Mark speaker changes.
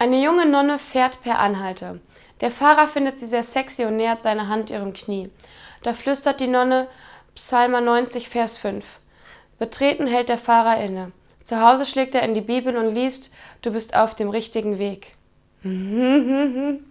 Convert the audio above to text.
Speaker 1: Eine junge Nonne fährt per Anhalter. Der Fahrer findet sie sehr sexy und nähert seine Hand ihrem Knie. Da flüstert die Nonne Psalmer 90, Vers 5. Betreten hält der Fahrer inne. Zu Hause schlägt er in die Bibel und liest, du bist auf dem richtigen Weg.